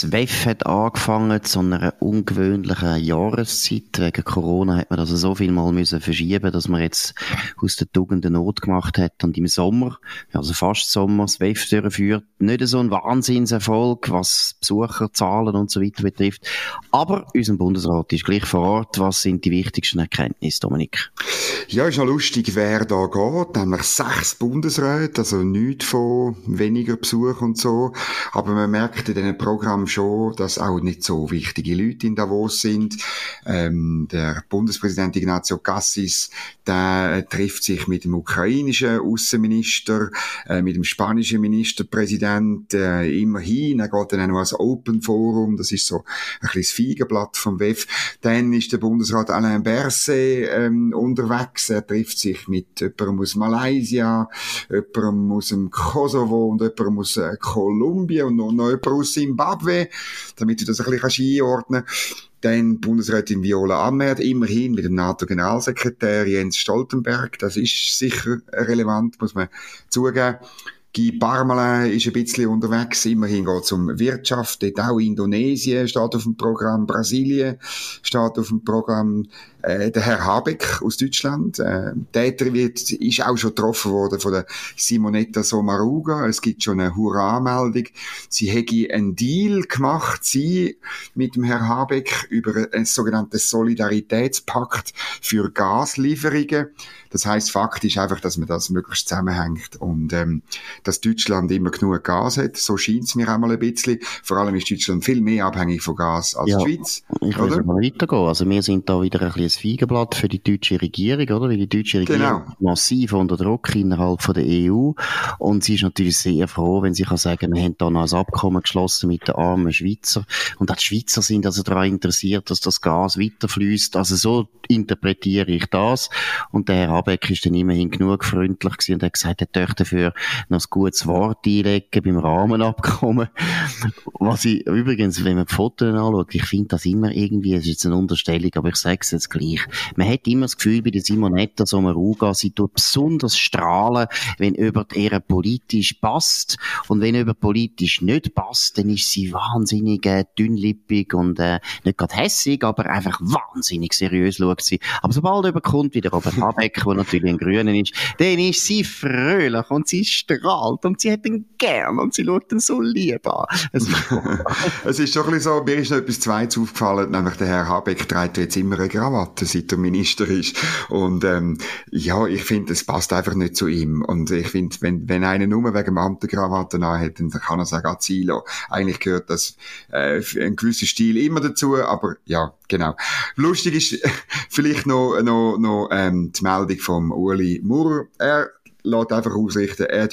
Das WEF hat angefangen zu einer ungewöhnlichen Jahreszeit. Wegen Corona hat man das so viel mal müssen verschieben, dass man jetzt aus der Tugenden Not gemacht hat und im Sommer, also fast Sommer, das WEF durchführt. Nicht so ein Wahnsinnserfolg, was Besucherzahlen und so weiter betrifft. Aber unser Bundesrat ist gleich vor Ort. Was sind die wichtigsten Erkenntnisse, Dominik? Ja, ist ja lustig, wer da geht. Nämlich sechs Bundesräte, also nichts von weniger Besuch und so. Aber man merkt in diesem Programm schon, dass auch nicht so wichtige Leute in Davos sind. Ähm, der Bundespräsident Ignazio Cassis, der trifft sich mit dem ukrainischen Außenminister, äh, mit dem spanischen Ministerpräsident, äh, immerhin. Er geht dann auch noch als Open Forum, das ist so ein kleines Feigenblatt vom WEF. Dann ist der Bundesrat Alain Berset ähm, unterwegs. Er trifft sich mit jemandem aus Malaysia, jemandem aus dem Kosovo und jemandem aus äh, Kolumbien und noch, noch jemand aus Zimbabwe, damit du das ein bisschen einordnen kannst. Dann Bundesrätin Viola Amherd, immerhin mit dem NATO-Generalsekretär Jens Stoltenberg. Das ist sicher relevant, muss man zugeben. Guy Parmelin ist ein bisschen unterwegs. Immerhin geht es um Wirtschaft. Dort auch Indonesien steht auf dem Programm. Brasilien steht auf dem Programm. Äh, der Herr Habeck aus Deutschland, äh, der wird, ist auch schon getroffen worden von der Simonetta Sommaruga. Es gibt schon eine Hurra-Meldung. Sie hätte einen Deal gemacht, sie mit dem Herr Habeck über einen sogenannten Solidaritätspakt für Gaslieferungen. Das heißt faktisch einfach, dass man das möglichst zusammenhängt und ähm, dass Deutschland immer genug Gas hat. So scheint es mir auch mal ein bisschen. Vor allem ist Deutschland viel mehr abhängig von Gas als Ja, die Schweiz. Ich oder? mal weitergehen. Also wir sind da wieder ein bisschen ein Feigenblatt für die deutsche Regierung, oder? Weil die deutsche Regierung Genau. ist massiv unter Druck innerhalb von der EU. Und sie ist natürlich sehr froh, wenn sie kann sagen, wir haben da noch ein Abkommen geschlossen mit den armen Schweizer. Und auch die Schweizer sind also daran interessiert, dass das Gas weiterfließt. Also so interpretiere ich das. Und der Herr Habeck ist dann immerhin genug freundlich gewesen und hat gesagt, er möchte dafür noch ein gutes Wort einlegen beim Rahmenabkommen. Was ich übrigens, wenn man die Fotos anschaut, ich finde das immer irgendwie, es ist jetzt eine Unterstellung, aber ich sage es jetzt gleich. Man hat immer das Gefühl, bei der Simonetta Sommaruga, sie tut besonders strahlen, wenn über ihr politisch passt. Und wenn über politisch nicht passt, dann ist sie wahnsinnig äh, dünnlippig und äh, nicht gerade hässig, aber einfach wahnsinnig seriös schaut sie. Aber sobald überkommt wie der Robert Habeck, der natürlich ein Grünen ist, dann ist sie fröhlich und sie strahlt und sie hat ihn gern und sie schaut ihn so lieb an. Es ist Es ist schon ein bisschen so, mir ist noch etwas Zweites aufgefallen, nämlich der Herr Habeck trägt jetzt immer eine Krawatte, seit er Minister ist. Und ähm, ja, ich finde, es passt einfach nicht zu ihm. Und ich finde, wenn, wenn einer nur wegen dem Amt eine Krawatte hat, dann kann er sagen, ah, Zilo. Eigentlich gehört das äh, ein gewisser Stil immer dazu, aber ja, genau. Lustig ist vielleicht noch, noch, noch ähm, die Meldung vom Uli Maurer. Er lässt einfach ausrichten, er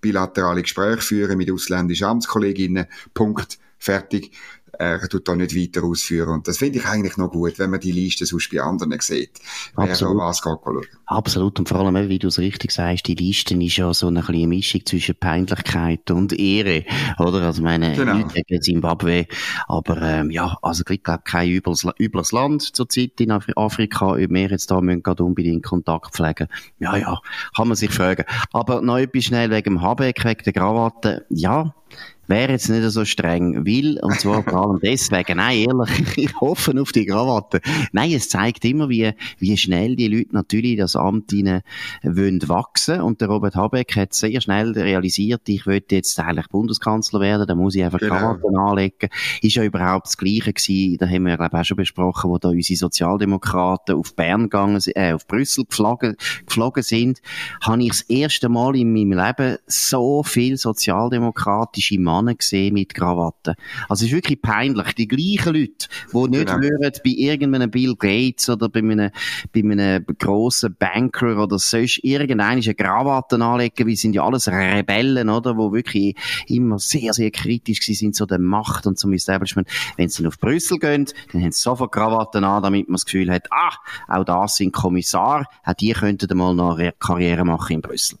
bilaterale Gespräche führen mit ausländischen Amtskolleginnen. Punkt. Fertig. Er tut da nicht weiter ausführen. Und das finde ich eigentlich noch gut, wenn man die Liste sonst bei anderen sieht. Wer Absolut. da was geht. Absolut. Und vor allem, wie du es richtig sagst, die Liste ist ja so eine kleine Mischung zwischen Peinlichkeit und Ehre. Oder? Also, meine, Genau. nicht gegen Zimbabwe. Aber, ähm, ja, also, ich glaube, kein übles, übles Land zurzeit in Afri Afrika. Ob wir jetzt da müssen gerade unbedingt Kontakt pflegen. Ja, ja, kann man sich fragen. Aber noch etwas schnell wegen dem Habeck, wegen der Krawatte. Ja, wäre jetzt nicht so streng, weil, und zwar vor allem deswegen, nein, ehrlich, ich hoffe auf die Krawatte. Nein, es zeigt immer, wie, wie schnell die Leute natürlich das Amt hinein wollen wachsen. Und der Robert Habeck hat sehr schnell realisiert, ich möchte jetzt eigentlich Bundeskanzler werden, da muss ich einfach Genau. Krawatten anlegen. Ist ja überhaupt das Gleiche gewesen, da haben wir, glaube ich, auch schon besprochen, wo da unsere Sozialdemokraten auf Bern gegangen, sind- äh, auf Brüssel geflogen, geflogen sind, habe ich das erste Mal in meinem Leben so viel sozialdemokratische Männer gesehen mit Krawatten. Also es ist wirklich peinlich. Die gleichen Leute, die nicht Genau. würden bei irgendeinem Bill Gates oder bei einem, bei einem grossen Banker oder sonst irgendeine Krawatten anlegen, weil sind ja alles Rebellen, oder, wo wirklich immer sehr, sehr kritisch sind zu der Macht und zum Establishment. Wenn sie auf Brüssel gehen, dann haben sie sofort Krawatten an, damit man das Gefühl hat, ah, auch das sind Kommissar, auch die könnten mal noch eine Karriere machen in Brüssel.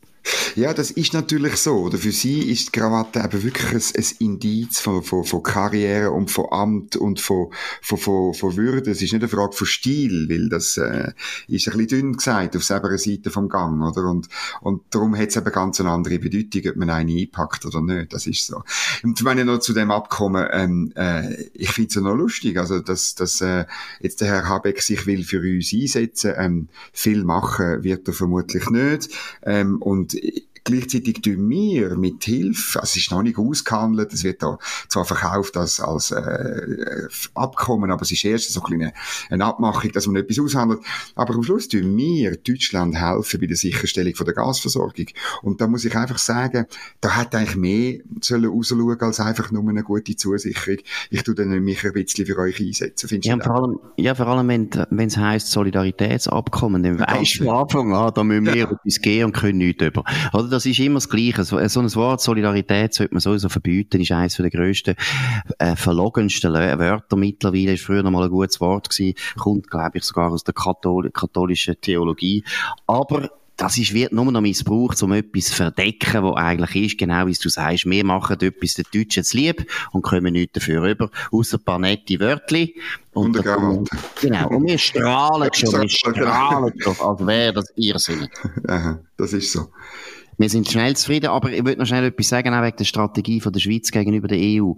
Ja, das ist natürlich so. Oder für sie ist die Krawatte eben wirklich ein, ein Indiz von, von, von Karriere und von Amt und von, von, von, von Würde. Es ist nicht eine Frage von Stil, weil das äh, ist ein bisschen dünn gesagt auf selber Seite vom Gang, oder? Und, und darum hat es eben ganz eine andere Bedeutung, ob man eine einpackt oder nicht. Das ist so. Und wenn ich noch zu dem Abkommen, ähm, äh, ich finde es ja noch lustig, also dass, dass äh, jetzt der Herr Habeck sich will für uns einsetzen, ähm, viel machen wird er vermutlich nicht. Ähm, und it, Gleichzeitig tun wir mit Hilfe, also es ist noch nicht ausgehandelt, es wird da zwar verkauft als, als äh, Abkommen, aber es ist erst so eine, eine Abmachung, dass man etwas aushandelt. Aber am Schluss tun wir Deutschland helfen bei der Sicherstellung von der Gasversorgung. Und da muss ich einfach sagen, da hat eigentlich mehr sollen rausschauen als einfach nur eine gute Zusicherung. Ich tue dann mich ein bisschen für euch einsetzen. Findest ja, vor allem, ja, vor allem, wenn es heisst Solidaritätsabkommen, dann weisst du von Anfang an, da müssen wir ja. etwas gehen und können nichts über. Oder das ist immer das Gleiche. So, so ein Wort Solidarität sollte man sowieso verbieten, ist eines der grössten, äh, verlogensten Wörter mittlerweile. Ist früher noch mal ein gutes Wort gewesen. Kommt, glaube ich, sogar aus der Kathol katholischen Theologie. Aber das ist, wird nur noch missbraucht, um etwas zu verdecken, was eigentlich ist, genau wie du sagst, wir machen etwas den Deutschen zu lieb und kommen nichts dafür rüber, außer ein paar nette Wörtli. Und, und Genau, und wir strahlen schon, wir strahlen schon, als wäre das irrsinnig. das ist so. Wir sind schnell zufrieden, aber ich würde noch schnell etwas sagen, auch wegen der Strategie von der Schweiz gegenüber der EU.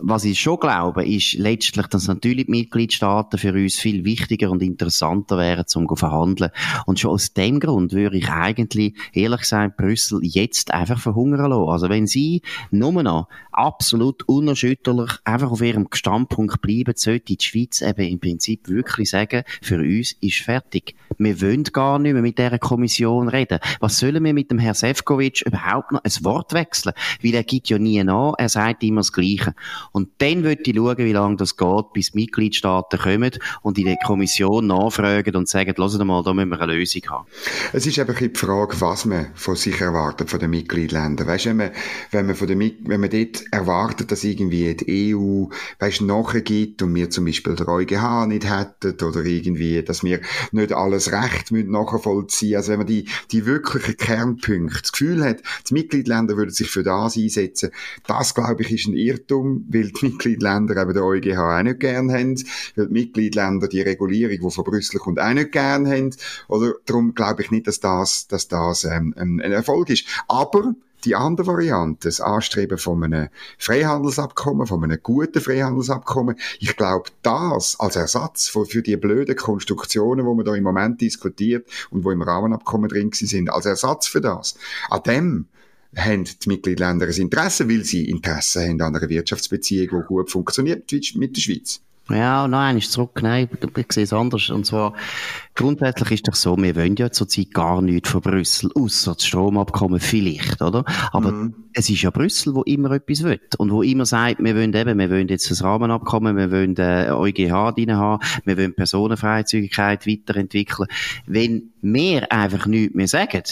Was ich schon glaube, ist letztlich, dass natürlich die Mitgliedstaaten für uns viel wichtiger und interessanter wären, zum zu verhandeln. Und schon aus dem Grund würde ich eigentlich, ehrlich gesagt, Brüssel jetzt einfach verhungern lassen. Also wenn sie nur noch absolut unerschütterlich einfach auf ihrem Standpunkt bleiben, sollte die Schweiz eben im Prinzip wirklich sagen, für uns ist fertig. Wir wollen gar nicht mehr mit dieser Kommission reden. Was sollen wir mit dem Herrn Sefcovic überhaupt noch ein Wort wechseln? Weil er gibt ja nie nach, er sagt immer das Gleiche. Und dann würde ich schauen, wie lange das geht, bis die Mitgliedstaaten kommen und in der Kommission nachfragen und sagen, hört mal, da müssen wir eine Lösung haben. Es ist einfach die Frage, was man von sich erwartet, von den Mitgliedstaaten. Weißt wenn man, wenn man von den, wenn man dort erwartet, dass irgendwie die EU, weißt nachgibt und wir zum Beispiel den EuGH nicht hätten oder irgendwie, dass wir nicht alles Recht nachvollziehen Also wenn man die, die wirklichen Kernpunkte Punkte das Gefühl hat, die Mitgliedländer würden sich für das einsetzen, das, glaube ich, ist ein Irrtum, weil die Mitgliedländer eben der EuGH auch nicht gern haben, weil die Mitgliedländer die Regulierung, die von Brüssel kommt, auch nicht gern haben. Oder darum glaube ich nicht, dass das, dass das ähm, ein Erfolg ist. Aber die andere Variante, das Anstreben von einem Freihandelsabkommen, von einem guten Freihandelsabkommen, ich glaube, das als Ersatz für, für die blöden Konstruktionen, wo man da im Moment diskutiert und wo im Rahmenabkommen drin sind, als Ersatz für das, an dem haben die Mitgliedländer ein Interesse, weil sie Interesse haben an einer Wirtschaftsbeziehung, die gut funktioniert mit der Schweiz. Ja, nein, ist zurück. Nein, ich sehe es anders. Und zwar, grundsätzlich ist doch so, wir wollen ja zurzeit gar nichts von Brüssel, außer das Stromabkommen vielleicht, oder? Aber mhm. es ist ja Brüssel, wo immer etwas will. Und wo immer sagt, wir wollen eben, wir wollen jetzt das Rahmenabkommen, wir wollen äh, EuGH drin haben, wir wollen Personenfreizügigkeit weiterentwickeln. Wenn wir einfach nichts mehr sagen,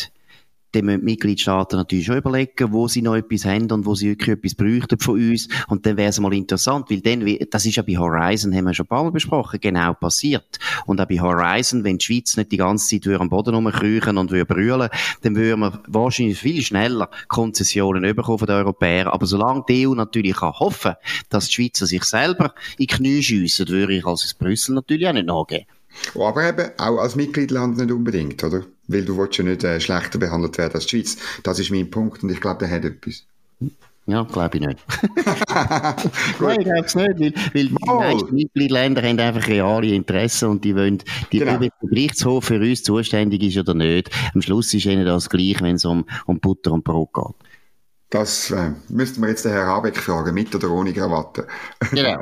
dann müssen die Mitgliedstaaten natürlich schon überlegen, wo sie noch etwas haben und wo sie wirklich etwas bräuchten von uns. Und dann wäre es mal interessant, weil dann, das ist ja bei Horizon, haben wir schon ein paar Mal besprochen, genau passiert. Und auch bei Horizon, wenn die Schweiz nicht die ganze Zeit am Boden rumkriechen und würde brüllen, dann würden wir wahrscheinlich viel schneller Konzessionen bekommen von den Europäern. Aber solange die EU natürlich kann hoffen, dass die Schweizer sich selber in die Knie schiessen, würde ich als Brüssel natürlich auch nicht nachgeben. Oh, aber eben auch als Mitgliedland nicht unbedingt, oder? Weil du willst ja nicht äh, schlechter behandelt werden als die Schweiz. Das ist mein Punkt und ich glaube, der hat etwas. Ja, glaube ich nicht. Nein, ich glaube es nicht, weil, weil die meisten Mitgliedländer haben einfach reale Interessen und die wollen, die genau. der Gerichtshof für uns zuständig ist oder nicht. Am Schluss ist ihnen das gleich, wenn es um, um Butter und Brot geht. Das äh, müssten wir jetzt den Herrn Habeck fragen, mit oder ohne Krawatte. genau.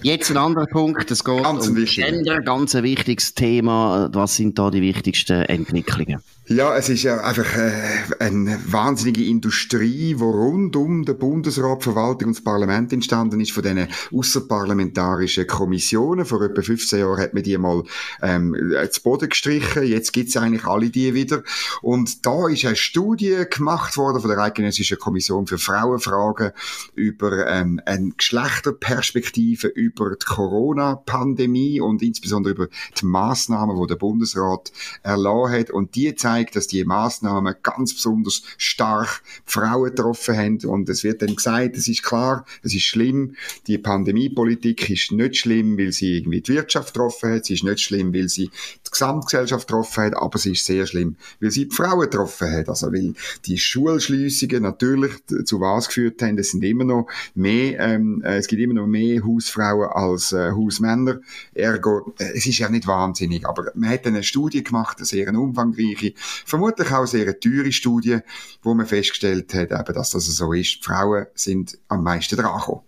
Jetzt ein anderer Punkt, es geht ganz um Gender, ganz ein wichtiges Thema. Was sind da die wichtigsten Entwicklungen? Ja, es ist einfach äh, eine wahnsinnige Industrie, wo rund um den Bundesrat, Verwaltung und das Parlament entstanden ist, von diesen außerparlamentarischen Kommissionen. Vor etwa 15 Jahren hat man die mal ähm, zu Boden gestrichen, jetzt gibt's eigentlich alle die wieder. Und da ist eine Studie gemacht worden von der Eidgenössischen Kommission für Frauenfragen über ähm, eine Geschlechterperspektive über die Corona-Pandemie und insbesondere über die Massnahmen, die der Bundesrat erlassen hat. Und die zeigen gezeigt, dass die Maßnahmen ganz besonders stark Frauen getroffen haben. Und es wird dann gesagt, es ist klar, es ist schlimm. Die Pandemiepolitik ist nicht schlimm, weil sie irgendwie die Wirtschaft getroffen hat. Sie ist nicht schlimm, weil sie die Gesamtgesellschaft getroffen hat. Aber sie ist sehr schlimm, weil sie die Frauen getroffen hat. Also, weil die Schulschliessungen natürlich zu was geführt haben. Es sind immer noch mehr, ähm, äh, es gibt immer noch mehr Hausfrauen als äh, Hausmänner. Ergo, äh, es ist ja nicht wahnsinnig. Aber man hat eine Studie gemacht, eine sehr umfangreiche, vermutlich auch sehr teure Studie, wo man festgestellt hat, eben, dass das so ist. Die Frauen sind am meisten dran gekommen.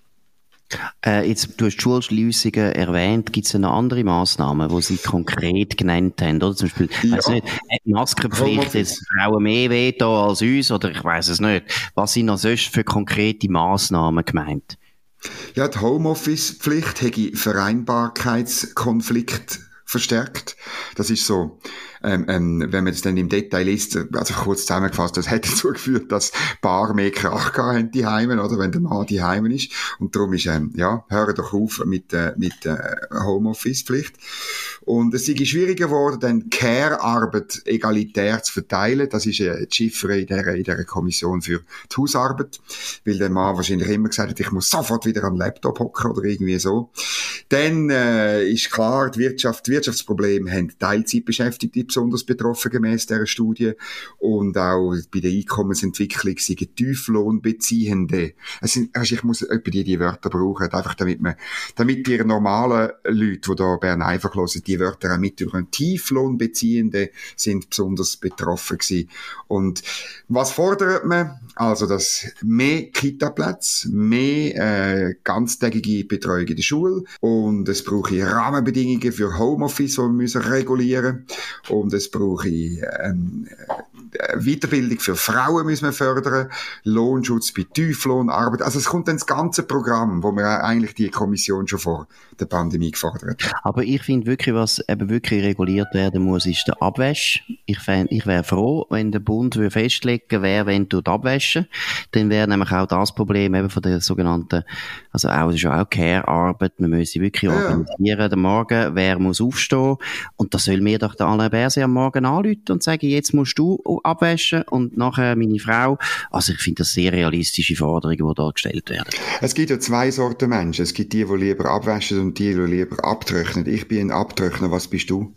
Äh, jetzt, du hast die Schulschliessungen erwähnt. Gibt es noch andere Massnahmen, die Sie konkret genannt haben? Oder zum Beispiel, ja. weiß nicht, Maskenpflicht jetzt Frauen mehr wehtun als uns? Oder ich weiß es nicht. Was sind noch sonst für konkrete Massnahmen gemeint? Ja, die Homeoffice-Pflicht hätte Vereinbarkeitskonflikt verstärkt. Das ist so ähm, ähm, wenn man es dann im Detail liest, also kurz zusammengefasst, das hat dazu geführt, dass Paar mehr Krach haben, die Heimen, oder wenn der Mann die Heimen ist. Und darum ist, ähm, ja, hören doch auf mit, äh, mit äh, Homeoffice-Pflicht. Und es ist schwieriger geworden, dann Care-Arbeit egalitär zu verteilen. Das ist äh, die Chiffre in der, in der Kommission für die Hausarbeit. Weil der Mann wahrscheinlich immer gesagt hat, ich muss sofort wieder am Laptop hocken oder irgendwie so. Dann äh, ist klar, die Wirtschaft, die Wirtschaftsprobleme haben Teilzeitbeschäftigte besonders betroffen gemäß dieser Studie. Und auch bei der Einkommensentwicklung sind Tieflohnbeziehende. Also ich muss etwa die, die Wörter brauchen, einfach damit man, damit die normalen Leute, die da Bern einfach hören, die Wörter auch mithören. Tieflohnbeziehende sind besonders betroffen gewesen. Und was fordert man? Also, dass mehr Kita-Plätze, mehr äh, ganztägige Betreuung in der Schule und es brauche Rahmenbedingungen für Homeoffice, die wir müssen regulieren und es brauche ähm, äh, Weiterbildung für Frauen müssen wir fördern, Lohnschutz bei Tieflohnarbeit. Also es kommt dann das ganze Programm, wo wir eigentlich die Kommission schon vor der Pandemie gefordert hat. Aber ich finde wirklich, was eben wirklich reguliert werden muss, ist der Abwäsch. Ich, ich wäre froh, wenn der Bund würde festlegen wer wenn tut abwäschen. Dann wäre nämlich auch das Problem eben von der sogenannten, also auch, das ist auch Care-Arbeit. Man muss wirklich ja. organisieren, den Morgen, wer muss aufstehen. Und das soll mir doch der Alain Berset am Morgen anrufen und sagen, jetzt musst du abwaschen und nachher meine Frau. Also ich finde das sehr realistische Forderungen, die da gestellt werden. Es gibt ja zwei Sorten Menschen. Es gibt die, die lieber abwaschen und die, die lieber abtrocknen. Ich bin ein Abtrockner. Was bist du?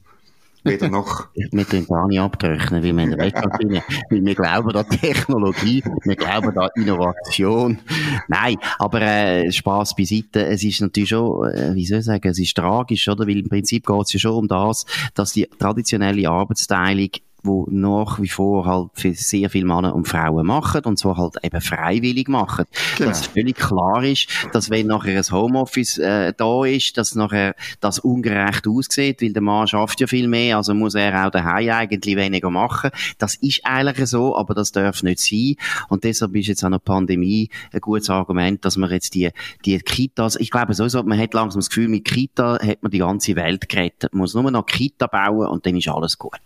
Weder noch. Wir tun gar nicht abtrocknen, weil wir in der wir glauben an Technologie, wir glauben an Innovation. Nein, aber äh, Spaß beiseite. Es ist natürlich schon, äh, wie soll ich sagen, es ist tragisch, oder? Weil im Prinzip geht es ja schon um das, dass die traditionelle Arbeitsteilung wo nach wie vor halt für sehr viele Männer und Frauen machen und zwar halt eben freiwillig machen. Genau. Dass völlig klar ist, dass wenn nachher ein Homeoffice äh, da ist, dass nachher das ungerecht aussieht, weil der Mann schafft ja viel mehr, also muss er auch daheim eigentlich weniger machen. Das ist eigentlich so, aber das darf nicht sein und deshalb ist jetzt an der Pandemie ein gutes Argument, dass man jetzt die, die Kitas, ich glaube sowieso, man hat langsam das Gefühl, mit Kita hat man die ganze Welt gerettet. Man muss nur noch Kita bauen und dann ist alles gut.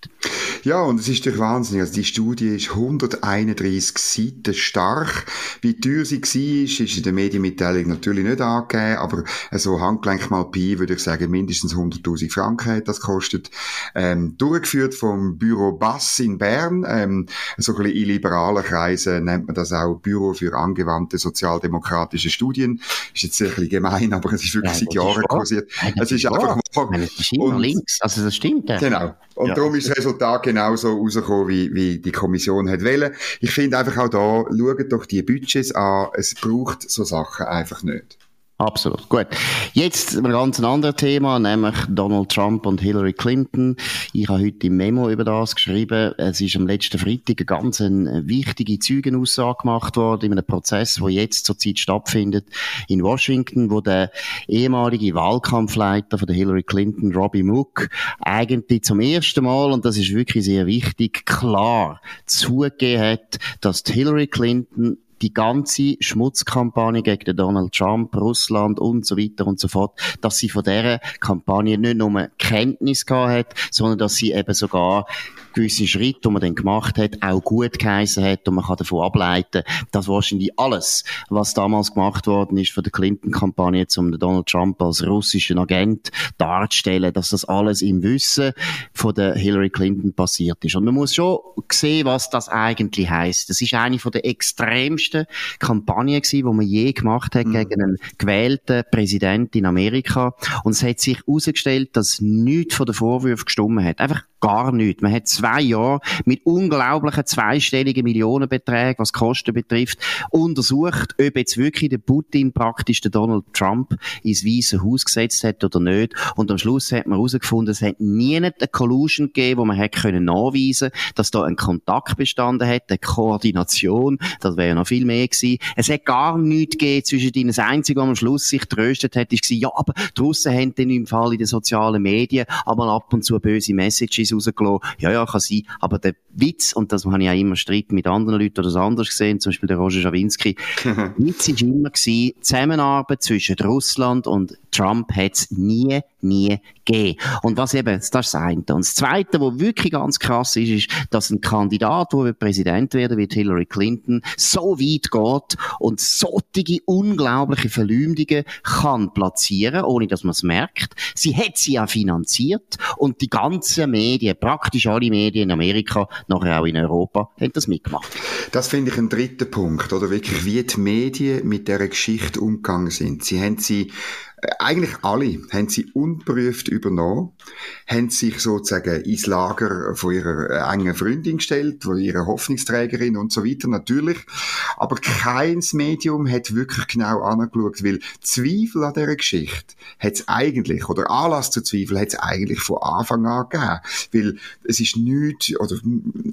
Ja, und es ist doch wahnsinnig. Also die Studie ist 131 Seiten stark. Wie teuer sie war, ist in der Medienmitteilung natürlich nicht angegeben, aber so Handgelenk mal Pi würde ich sagen, mindestens 100.000 Franken hat das kostet. Ähm, durchgeführt vom Büro Bass in Bern. Ähm, so ein bisschen in liberalen Kreisen nennt man das auch Büro für angewandte sozialdemokratische Studien. Ist jetzt ein bisschen gemein, aber es ist wirklich ja, seit Jahren kursiert. Es ist einfach mal... Es ist immer links, also das stimmt. Ja. Genau. Und ja. darum ist das Resultat genauso rausgekommen, wie, wie die Kommission hat wollen. Ich finde einfach auch da, schaut doch die Budgets an, es braucht so Sachen einfach nicht. Absolut. Gut. Jetzt ein ganz anderes Thema, nämlich Donald Trump und Hillary Clinton. Ich habe heute im Memo über das geschrieben. Es ist am letzten Freitag eine ganz wichtige Zeugenaussage gemacht worden in einem Prozess, der jetzt zurzeit stattfindet in Washington, wo der ehemalige Wahlkampfleiter von Hillary Clinton, Robbie Mook, eigentlich zum ersten Mal, und das ist wirklich sehr wichtig, klar zugegeben hat, dass Hillary Clinton die ganze Schmutzkampagne gegen Donald Trump, Russland und so weiter und so fort, dass sie von dieser Kampagne nicht nur Kenntnis gehabt hat, sondern dass sie eben sogar gewisse Schritte, die man dann gemacht hat, auch gut geheißen hat und man kann davon ableiten, dass wahrscheinlich alles, was damals gemacht worden ist von der Clinton-Kampagne, um Donald Trump als russischen Agent darzustellen, dass das alles im Wissen von der Hillary Clinton passiert ist. Und man muss schon sehen, was das eigentlich heißt. Das ist eine von der extremsten Kampagnen gewesen, die man je gemacht hat mhm. gegen einen gewählten Präsidenten in Amerika. Und es hat sich herausgestellt, dass nichts von den Vorwürfen gestimmt hat. Einfach gar nichts. Man hat zwei Jahre mit unglaublichen zweistelligen Millionenbeträgen, was Kosten betrifft, untersucht, ob jetzt wirklich der Putin praktisch den Donald Trump ins Weiße Haus gesetzt hat oder nicht. Und am Schluss hat man herausgefunden, es hat nie eine Collusion gegeben, wo man hätte können nachweisen, dass da ein Kontakt bestanden hat, eine Koordination, das wäre ja noch viel mehr gewesen. Es hat gar nichts gegeben zwischen ihnen. Das Einzige, was am Schluss sich tröstet hat, ist ja, aber die Russen haben dann im Fall in den sozialen Medien aber ab und zu böse Messages rausgelassen. Ja, ja, kann sein. Aber der Witz, und das habe ich auch immer Streit mit anderen Leuten oder das anders gesehen, zum Beispiel der Roger Schawinski, Witz ist immer gewesen, Zusammenarbeit zwischen Russland und Trump hat es nie, nie gegeben. Und was eben, das ist das eine. Und das zweite, was wirklich ganz krass ist, ist, dass ein Kandidat, der Präsident werden wird, Hillary Clinton, so weit geht und solche unglaubliche Verleumdungen kann platzieren, ohne dass man es merkt. Sie hat sie ja finanziert und die ganzen Medien, praktisch alle Medien in Amerika, nachher auch in Europa, haben das mitgemacht. Das finde ich ein dritter Punkt, oder wirklich, wie die Medien mit dieser Geschichte umgegangen sind. Sie haben sie eigentlich alle haben sie unprüft übernommen, haben sich sozusagen ins Lager von ihrer äh, engen Freundin gestellt, von ihrer Hoffnungsträgerin und so weiter natürlich. Aber keins Medium hat wirklich genau angeschaut, weil Zweifel an dieser Geschichte hat es eigentlich, oder Anlass zu Zweifel hat es eigentlich von Anfang an gegeben. Weil es ist nichts, oder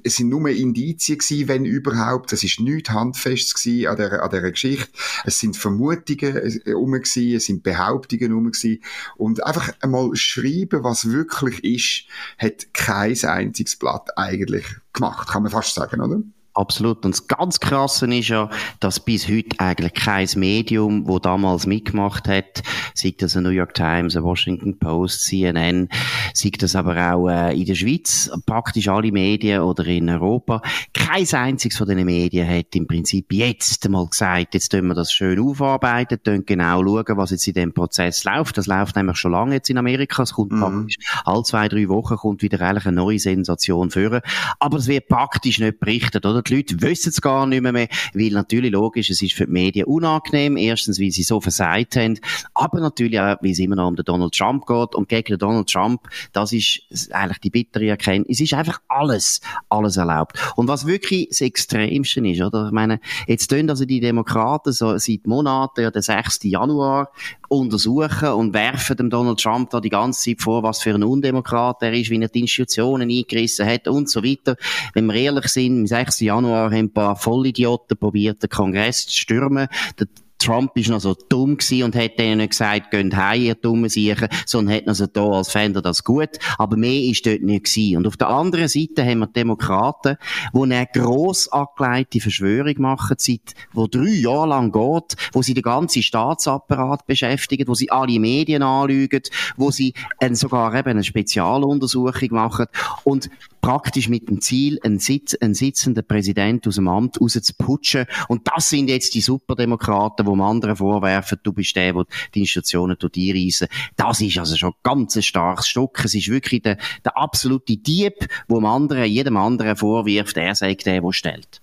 es sind nur Indizien gewesen, wenn überhaupt, es ist nichts handfest gewesen an dieser, an dieser Geschichte. Es sind Vermutungen äh, um es sind Behauptungen Behauptungen rum gewesen. Und einfach einmal schreiben, was wirklich ist, hat kein einziges Blatt eigentlich gemacht, kann man fast sagen, oder? Absolut. Und das ganz Krasse ist ja, dass bis heute eigentlich kein Medium, wo damals mitgemacht hat, sei das ein New York Times, ein Washington Post, CNN, sei das aber auch äh, in der Schweiz, praktisch alle Medien oder in Europa, kein einziges von diesen Medien hat im Prinzip jetzt mal gesagt, jetzt tun wir das schön aufarbeiten, tun genau schauen, was jetzt in dem Prozess läuft. Das läuft nämlich schon lange jetzt in Amerika. Es kommt mhm. praktisch alle zwei, drei Wochen kommt wieder eigentlich eine neue Sensation führen. Aber es wird praktisch nicht berichtet, oder? Die Leute wissen es gar nicht mehr, mehr, weil natürlich logisch, es ist für die Medien unangenehm. Erstens, weil sie so versagt haben, aber natürlich auch, weil es immer noch um den Donald Trump geht. Und gegen den Donald Trump, das ist eigentlich die bittere Erkenntnis, es ist einfach alles, alles erlaubt. Und was wirklich das Extremste ist, oder? Ich meine, jetzt tun also die Demokraten so seit Monaten, ja, den 6. Januar, untersuchen und werfen dem Donald Trump da die ganze Zeit vor, was für ein Undemokrat er ist, wie er die Institutionen eingerissen hat und so weiter. Wenn wir ehrlich sind, am 6. Januar haben ein paar Vollidioten probiert, den Kongress zu stürmen. Der Trump ist noch so dumm gewesen und hat denen gesagt, geht heim, ihr dummen Siechen, sondern hat noch so da, als fände das gut. Aber mehr ist dort nicht gewesen. Und auf der anderen Seite haben wir Demokraten, die eine gross angelegte Verschwörung machen, seit, wo drei Jahre lang geht, wo sie den ganzen Staatsapparat beschäftigen, wo sie alle Medien anlügen, wo sie sogar eben eine Spezialuntersuchung machen. Und praktisch mit dem Ziel, einen, Sitz, einen sitzenden Präsident aus dem Amt rauszuputschen. Und das sind jetzt die Superdemokraten, die anderen vorwerfen, du bist der, der die Institutionen einreissen. Das ist also schon ganz ein starkes Stück. Es ist wirklich der, der absolute Dieb, wo dem anderen, jedem anderen vorwirft, er sei der, der stellt.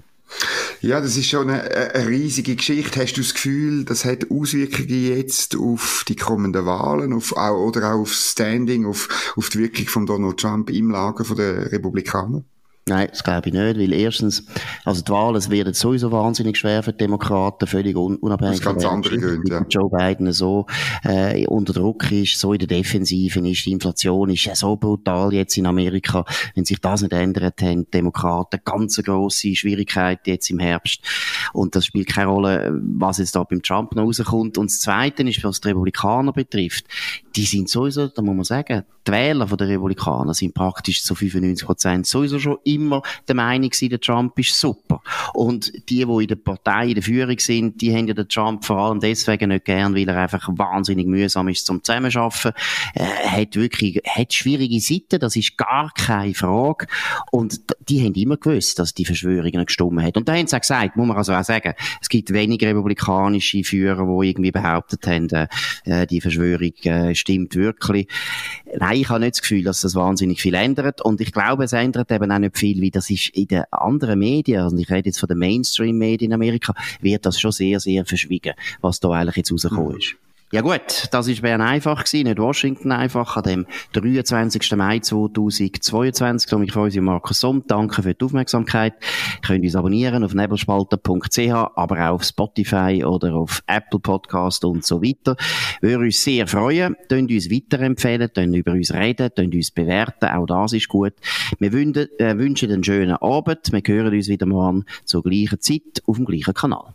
Ja, das ist schon eine, eine, riesige Geschichte. Hast du das Gefühl, das hat Auswirkungen jetzt auf die kommenden Wahlen auf, oder auch auf Standing, auf, auf die Wirkung von Donald Trump im Lager der Republikaner? Nein, das glaube ich nicht, weil erstens, also die Wahlen werden sowieso wahnsinnig schwer für die Demokraten, völlig un unabhängig. Aus ganz anderen Gründen, ja. Joe Biden so äh, unter Druck ist, so in der Defensive ist, die Inflation ist ja so brutal jetzt in Amerika. Wenn sich das nicht ändert, haben die Demokraten ganz grosse Schwierigkeiten jetzt im Herbst. Und das spielt keine Rolle, was jetzt da beim Trump noch rauskommt. Und das Zweite ist, was die Republikaner betrifft, die sind sowieso, da muss man sagen, die Wähler der Republikaner sind praktisch zu 95 Prozent sowieso schon immer der Meinung gewesen, der Trump ist super. Und die, die in der Partei in der Führung sind, die haben ja den Trump vor allem deswegen nicht gern, weil er einfach wahnsinnig mühsam ist zum Zusammenarbeiten. Er hat wirklich, hat schwierige Seiten, das ist gar keine Frage. Und die haben immer gewusst, dass die Verschwörungen gestummen hat. Und da haben sie auch gesagt, muss man also auch sagen, es gibt wenige republikanische Führer, die irgendwie behauptet haben, äh, die Verschwörung äh, stimmt wirklich. Nein, ich habe nicht das Gefühl, dass das wahnsinnig viel ändert. Und ich glaube, es ändert eben auch nicht viel, wie das ist in den anderen Medien, also ich rede jetzt von den Mainstream-Medien in Amerika, wird das schon sehr, sehr verschwiegen, was da eigentlich jetzt rausgekommen mhm. ist. Ja gut, das ist Bern einfach gewesen, nicht Washington einfach, an dem 23. Mai 2022. Und ich freue mich, Markus Somm. Danke für die Aufmerksamkeit. Ihr könnt uns abonnieren auf nebelspalter.ch, aber auch auf Spotify oder auf Apple Podcast und so weiter. Würde uns sehr freuen. Könnt uns weiterempfehlen, könnt über uns reden, könnt uns bewerten. Auch das ist gut. Wir wünschen, äh, wünschen einen schönen Abend. Wir hören uns wieder morgen zur gleichen Zeit auf dem gleichen Kanal.